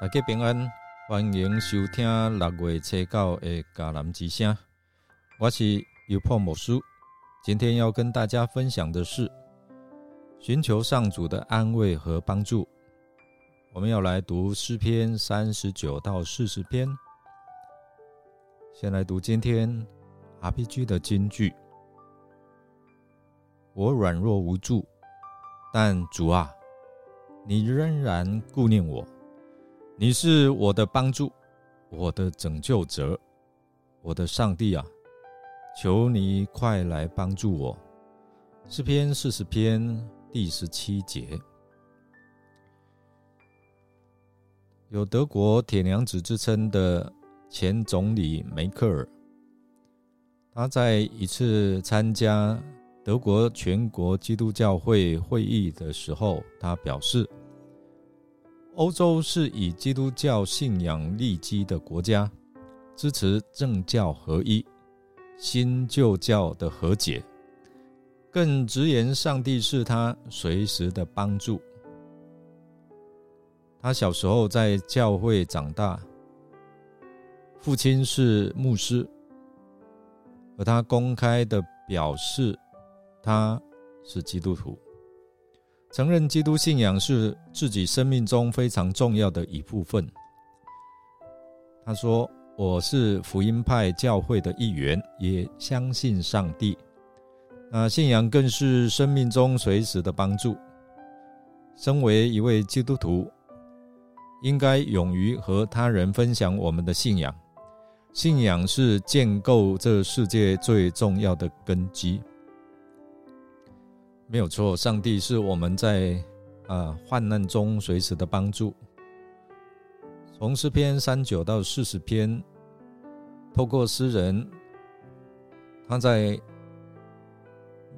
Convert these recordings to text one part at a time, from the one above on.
大家平安，欢迎收听六月七九的迦南之声。我是尤破牧师，今天要跟大家分享的是寻求上主的安慰和帮助。我们要来读诗篇三十九到四十篇。先来读今天 RPG 的金句：我软弱无助，但主啊，你仍然顾念我。你是我的帮助，我的拯救者，我的上帝啊！求你快来帮助我。诗篇四十篇第十七节，有德国铁娘子之称的前总理梅克尔，他在一次参加德国全国基督教会会议的时候，他表示。欧洲是以基督教信仰立基的国家，支持政教合一、新旧教的和解，更直言上帝是他随时的帮助。他小时候在教会长大，父亲是牧师，而他公开的表示他是基督徒。承认基督信仰是自己生命中非常重要的一部分。他说：“我是福音派教会的一员，也相信上帝。那信仰更是生命中随时的帮助。身为一位基督徒，应该勇于和他人分享我们的信仰。信仰是建构这世界最重要的根基。”没有错，上帝是我们在啊患难中随时的帮助。从诗篇三九到四十篇，透过诗人他在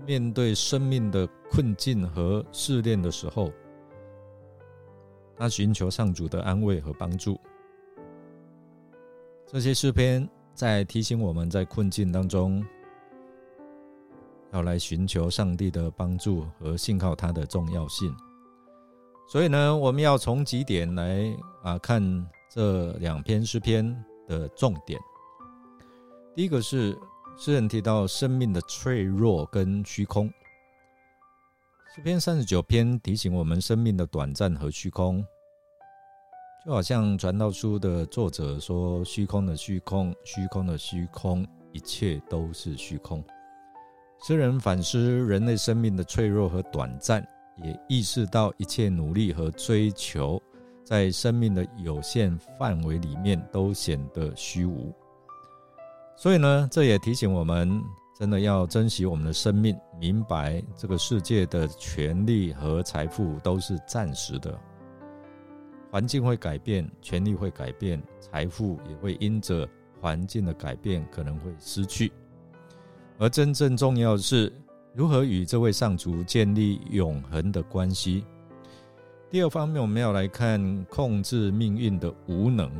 面对生命的困境和试炼的时候，他寻求上主的安慰和帮助。这些诗篇在提醒我们在困境当中。要来寻求上帝的帮助和信靠他的重要性，所以呢，我们要从几点来啊看这两篇诗篇的重点。第一个是诗人提到生命的脆弱跟虚空。诗篇三十九篇提醒我们生命的短暂和虚空，就好像传道书的作者说：“虚空的虚空，虚空的虚空，一切都是虚空。”诗人反思人类生命的脆弱和短暂，也意识到一切努力和追求在生命的有限范围里面都显得虚无。所以呢，这也提醒我们，真的要珍惜我们的生命，明白这个世界的权利和财富都是暂时的，环境会改变，权力会改变，财富也会因着环境的改变可能会失去。而真正重要的是，如何与这位上主建立永恒的关系。第二方面，我们要来看控制命运的无能。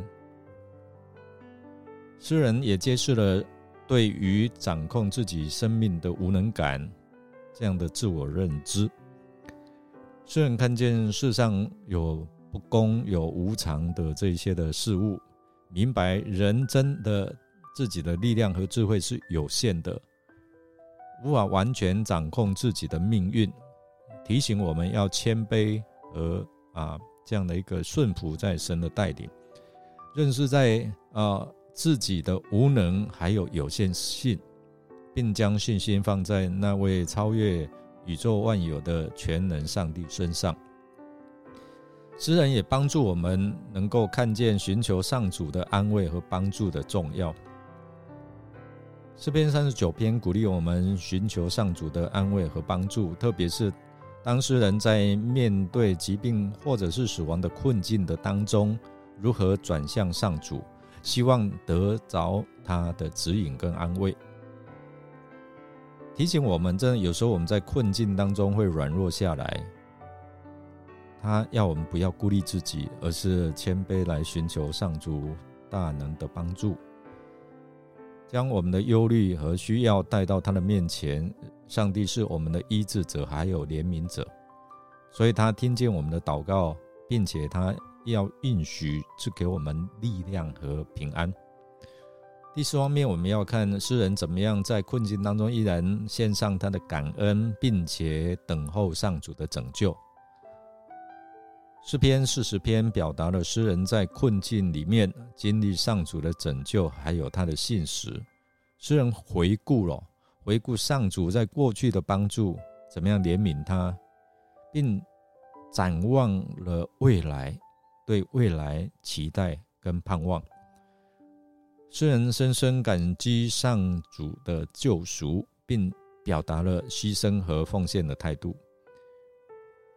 诗人也揭示了对于掌控自己生命的无能感这样的自我认知。诗人看见世上有不公、有无常的这些的事物，明白人真的自己的力量和智慧是有限的。无法完全掌控自己的命运，提醒我们要谦卑和啊这样的一个顺服在神的带领，认识在啊自己的无能还有有限性，并将信心放在那位超越宇宙万有的全能上帝身上。诗人也帮助我们能够看见寻求上主的安慰和帮助的重要。诗篇三十九篇鼓励我们寻求上主的安慰和帮助，特别是当事人在面对疾病或者是死亡的困境的当中，如何转向上主，希望得着他的指引跟安慰。提醒我们，真的有时候我们在困境当中会软弱下来，他要我们不要孤立自己，而是谦卑来寻求上主大能的帮助。将我们的忧虑和需要带到他的面前，上帝是我们的医治者，还有怜悯者，所以他听见我们的祷告，并且他要允许赐给我们力量和平安。第四方面，我们要看诗人怎么样在困境当中依然献上他的感恩，并且等候上主的拯救。诗篇四十篇表达了诗人在困境里面经历上主的拯救，还有他的信实。诗人回顾了，回顾上主在过去的帮助，怎么样怜悯他，并展望了未来，对未来期待跟盼望。诗人深深感激上主的救赎，并表达了牺牲和奉献的态度。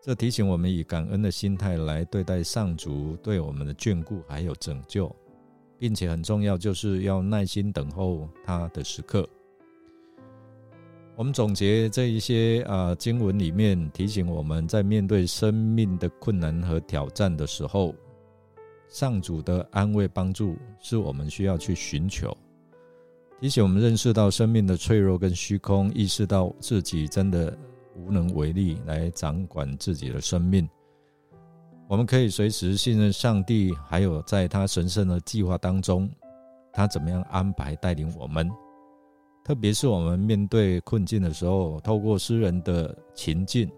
这提醒我们以感恩的心态来对待上主对我们的眷顾还有拯救，并且很重要，就是要耐心等候他的时刻。我们总结这一些啊经文里面提醒我们在面对生命的困难和挑战的时候，上主的安慰帮助是我们需要去寻求。提醒我们认识到生命的脆弱跟虚空，意识到自己真的。无能为力来掌管自己的生命，我们可以随时信任上帝，还有在他神圣的计划当中，他怎么样安排带领我们。特别是我们面对困境的时候，透过诗人的情境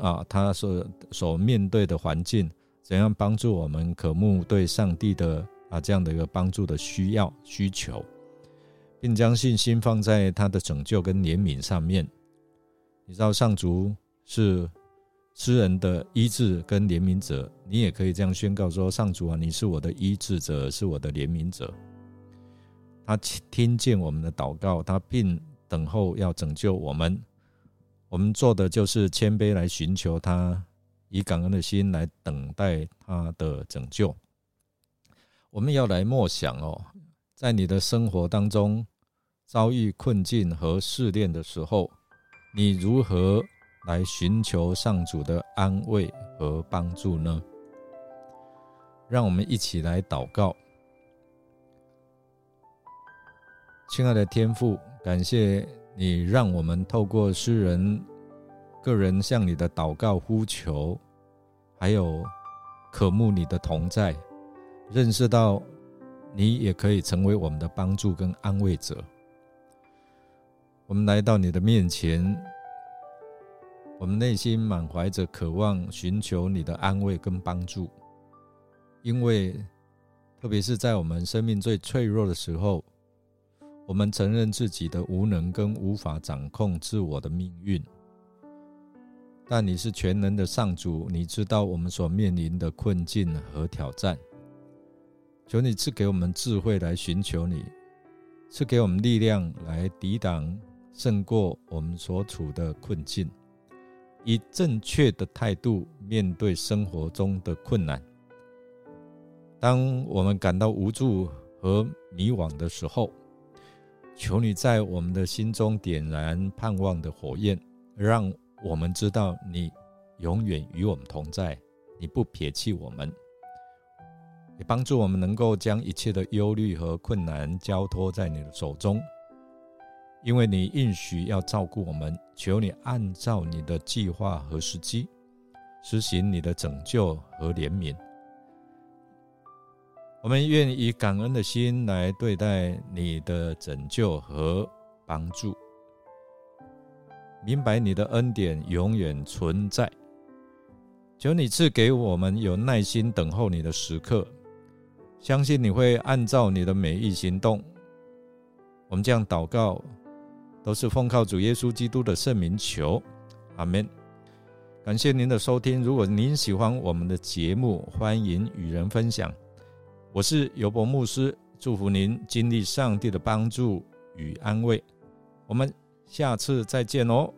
啊，他所所面对的环境，怎样帮助我们渴慕对上帝的啊这样的一个帮助的需要需求，并将信心放在他的拯救跟怜悯上面。你知道上主是诗人的医治跟怜悯者，你也可以这样宣告说：上主啊，你是我的医治者，是我的怜悯者。他听见我们的祷告，他并等候要拯救我们。我们做的就是谦卑来寻求他，以感恩的心来等待他的拯救。我们要来默想哦，在你的生活当中遭遇困境和试炼的时候。你如何来寻求上主的安慰和帮助呢？让我们一起来祷告。亲爱的天父，感谢你让我们透过诗人个人向你的祷告呼求，还有渴慕你的同在，认识到你也可以成为我们的帮助跟安慰者。我们来到你的面前，我们内心满怀着渴望，寻求你的安慰跟帮助。因为，特别是在我们生命最脆弱的时候，我们承认自己的无能跟无法掌控自我的命运。但你是全能的上主，你知道我们所面临的困境和挑战。求你赐给我们智慧来寻求你，赐给我们力量来抵挡。胜过我们所处的困境，以正确的态度面对生活中的困难。当我们感到无助和迷惘的时候，求你在我们的心中点燃盼望的火焰，让我们知道你永远与我们同在，你不撇弃我们，也帮助我们能够将一切的忧虑和困难交托在你的手中。因为你应许要照顾我们，求你按照你的计划和时机，实行你的拯救和怜悯。我们愿以感恩的心来对待你的拯救和帮助，明白你的恩典永远存在。求你赐给我们有耐心等候你的时刻，相信你会按照你的美意行动。我们这样祷告。都是奉靠主耶稣基督的圣名求，阿门。感谢您的收听。如果您喜欢我们的节目，欢迎与人分享。我是尤伯牧师，祝福您经历上帝的帮助与安慰。我们下次再见哦。